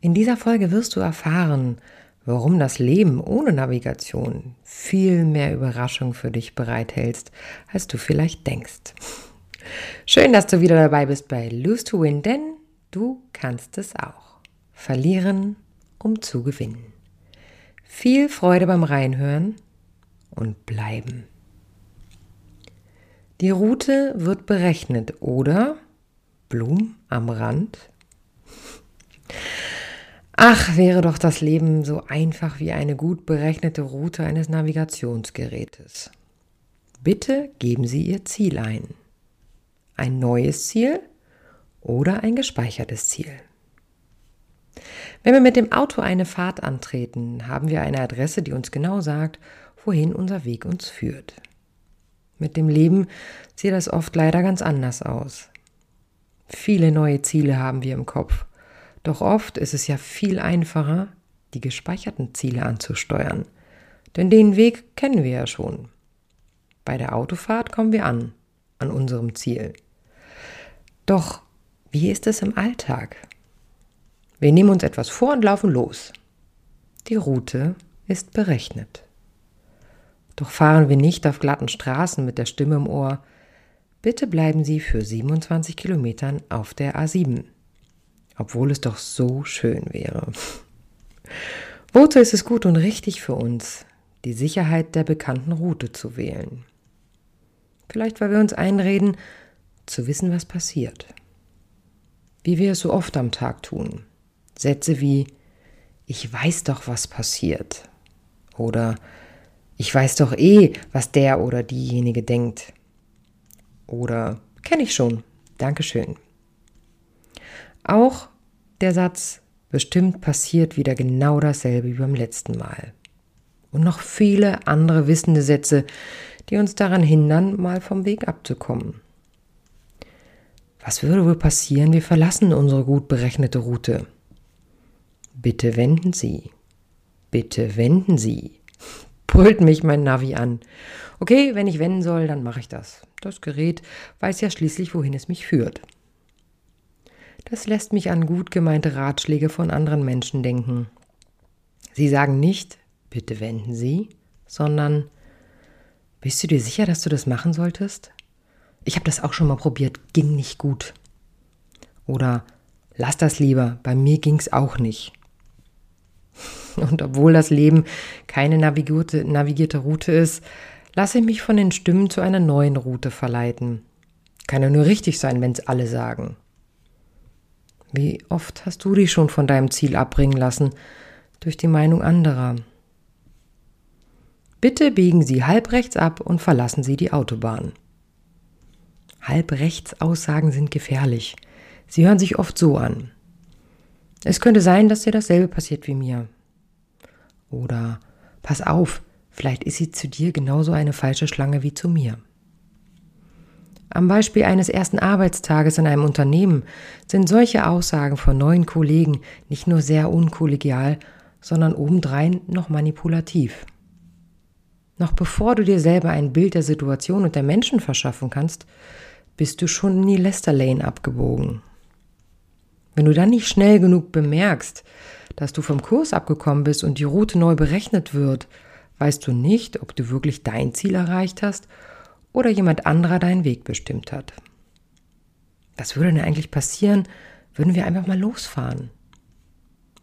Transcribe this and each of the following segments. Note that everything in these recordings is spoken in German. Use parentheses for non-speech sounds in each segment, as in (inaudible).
In dieser Folge wirst du erfahren, warum das Leben ohne Navigation viel mehr Überraschung für dich bereithältst, als du vielleicht denkst. Schön, dass du wieder dabei bist bei Lose to Win, denn du kannst es auch. Verlieren um zu gewinnen. Viel Freude beim Reinhören und bleiben. Die Route wird berechnet oder Blum am Rand. Ach, wäre doch das Leben so einfach wie eine gut berechnete Route eines Navigationsgerätes. Bitte geben Sie Ihr Ziel ein. Ein neues Ziel oder ein gespeichertes Ziel. Wenn wir mit dem Auto eine Fahrt antreten, haben wir eine Adresse, die uns genau sagt, wohin unser Weg uns führt. Mit dem Leben sieht das oft leider ganz anders aus. Viele neue Ziele haben wir im Kopf, doch oft ist es ja viel einfacher, die gespeicherten Ziele anzusteuern, denn den Weg kennen wir ja schon. Bei der Autofahrt kommen wir an, an unserem Ziel. Doch wie ist es im Alltag? Wir nehmen uns etwas vor und laufen los. Die Route ist berechnet. Doch fahren wir nicht auf glatten Straßen mit der Stimme im Ohr. Bitte bleiben Sie für 27 Kilometern auf der A7. Obwohl es doch so schön wäre. Wozu ist es gut und richtig für uns, die Sicherheit der bekannten Route zu wählen? Vielleicht, weil wir uns einreden, zu wissen, was passiert. Wie wir es so oft am Tag tun. Sätze wie Ich weiß doch, was passiert. Oder Ich weiß doch eh, was der oder diejenige denkt. Oder Kenne ich schon. Dankeschön. Auch der Satz Bestimmt passiert wieder genau dasselbe wie beim letzten Mal. Und noch viele andere wissende Sätze, die uns daran hindern, mal vom Weg abzukommen. Was würde wohl passieren? Wir verlassen unsere gut berechnete Route. Bitte wenden Sie. Bitte wenden Sie. Brüllt mich mein Navi an. Okay, wenn ich wenden soll, dann mache ich das. Das Gerät weiß ja schließlich, wohin es mich führt. Das lässt mich an gut gemeinte Ratschläge von anderen Menschen denken. Sie sagen nicht, bitte wenden Sie, sondern bist du dir sicher, dass du das machen solltest? Ich habe das auch schon mal probiert, ging nicht gut. Oder lass das lieber, bei mir ging's auch nicht. (laughs) Und obwohl das Leben keine navigierte, navigierte Route ist, lasse ich mich von den Stimmen zu einer neuen Route verleiten. Kann ja nur richtig sein, wenn es alle sagen. Wie oft hast du dich schon von deinem Ziel abbringen lassen durch die Meinung anderer? Bitte biegen Sie halb rechts ab und verlassen Sie die Autobahn. Halb rechts Aussagen sind gefährlich. Sie hören sich oft so an. Es könnte sein, dass dir dasselbe passiert wie mir. Oder pass auf, vielleicht ist sie zu dir genauso eine falsche Schlange wie zu mir. Am Beispiel eines ersten Arbeitstages in einem Unternehmen sind solche Aussagen von neuen Kollegen nicht nur sehr unkollegial, sondern obendrein noch manipulativ. Noch bevor du dir selber ein Bild der Situation und der Menschen verschaffen kannst, bist du schon in die Lester Lane abgebogen. Wenn du dann nicht schnell genug bemerkst, dass du vom Kurs abgekommen bist und die Route neu berechnet wird, weißt du nicht, ob du wirklich dein Ziel erreicht hast oder jemand anderer deinen Weg bestimmt hat. Was würde denn eigentlich passieren, würden wir einfach mal losfahren?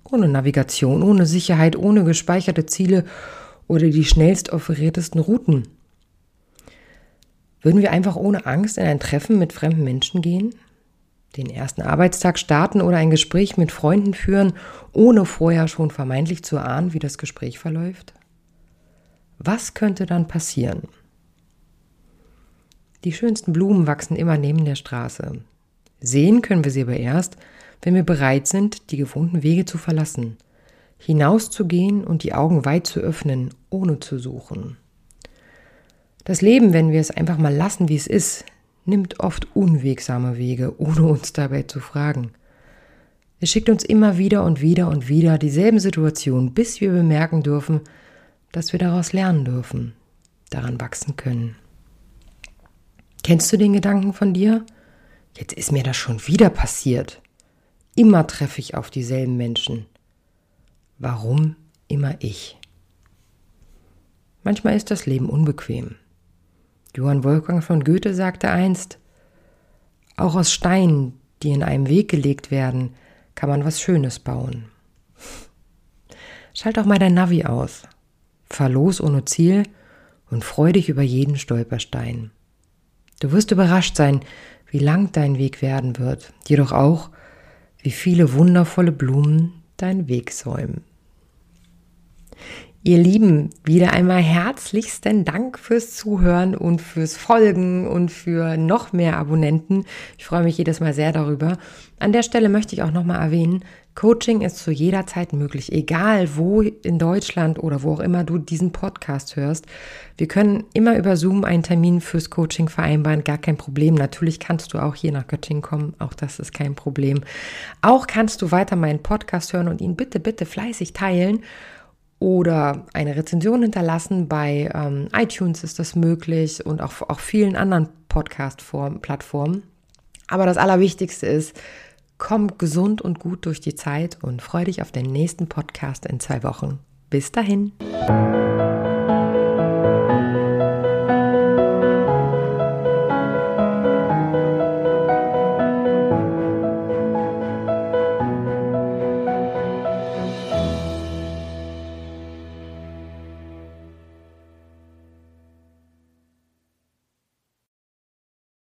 Ohne Navigation, ohne Sicherheit, ohne gespeicherte Ziele oder die schnellst offeriertesten Routen. Würden wir einfach ohne Angst in ein Treffen mit fremden Menschen gehen? den ersten Arbeitstag starten oder ein Gespräch mit Freunden führen, ohne vorher schon vermeintlich zu ahnen, wie das Gespräch verläuft? Was könnte dann passieren? Die schönsten Blumen wachsen immer neben der Straße. Sehen können wir sie aber erst, wenn wir bereit sind, die gewohnten Wege zu verlassen, hinauszugehen und die Augen weit zu öffnen, ohne zu suchen. Das Leben, wenn wir es einfach mal lassen, wie es ist, nimmt oft unwegsame Wege, ohne uns dabei zu fragen. Es schickt uns immer wieder und wieder und wieder dieselben Situationen, bis wir bemerken dürfen, dass wir daraus lernen dürfen, daran wachsen können. Kennst du den Gedanken von dir? Jetzt ist mir das schon wieder passiert. Immer treffe ich auf dieselben Menschen. Warum immer ich? Manchmal ist das Leben unbequem. Johann Wolfgang von Goethe sagte einst, auch aus Steinen, die in einem Weg gelegt werden, kann man was Schönes bauen. Schalt auch mal dein Navi aus. Fahr los ohne Ziel und freu dich über jeden Stolperstein. Du wirst überrascht sein, wie lang dein Weg werden wird, jedoch auch, wie viele wundervolle Blumen deinen Weg säumen. Ihr Lieben, wieder einmal herzlichsten Dank fürs Zuhören und fürs Folgen und für noch mehr Abonnenten. Ich freue mich jedes Mal sehr darüber. An der Stelle möchte ich auch nochmal erwähnen, Coaching ist zu jeder Zeit möglich, egal wo in Deutschland oder wo auch immer du diesen Podcast hörst. Wir können immer über Zoom einen Termin fürs Coaching vereinbaren, gar kein Problem. Natürlich kannst du auch hier nach Göttingen kommen, auch das ist kein Problem. Auch kannst du weiter meinen Podcast hören und ihn bitte, bitte fleißig teilen oder eine Rezension hinterlassen. Bei ähm, iTunes ist das möglich und auch auch vielen anderen Podcast-Plattformen. Aber das Allerwichtigste ist, komm gesund und gut durch die Zeit und freu dich auf den nächsten Podcast in zwei Wochen. Bis dahin.